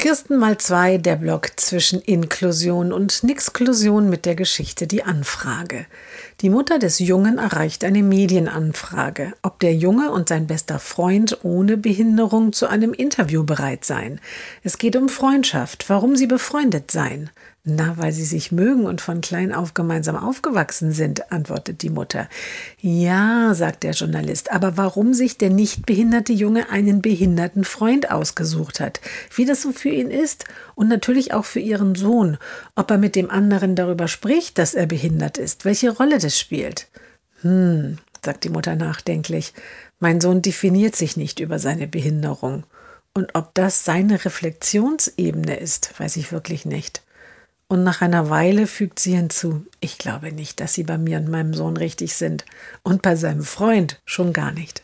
Kirsten mal zwei, der Blog zwischen Inklusion und Nixklusion mit der Geschichte Die Anfrage. Die Mutter des Jungen erreicht eine Medienanfrage, ob der Junge und sein bester Freund ohne Behinderung zu einem Interview bereit seien. Es geht um Freundschaft, warum sie befreundet seien. Na, weil sie sich mögen und von klein auf gemeinsam aufgewachsen sind, antwortet die Mutter. Ja, sagt der Journalist, aber warum sich der nicht behinderte Junge einen behinderten Freund ausgesucht hat, wie das so ihn ist und natürlich auch für ihren Sohn, ob er mit dem anderen darüber spricht, dass er behindert ist, welche Rolle das spielt. Hm, sagt die Mutter nachdenklich, mein Sohn definiert sich nicht über seine Behinderung. Und ob das seine Reflexionsebene ist, weiß ich wirklich nicht. Und nach einer Weile fügt sie hinzu, ich glaube nicht, dass sie bei mir und meinem Sohn richtig sind. Und bei seinem Freund schon gar nicht.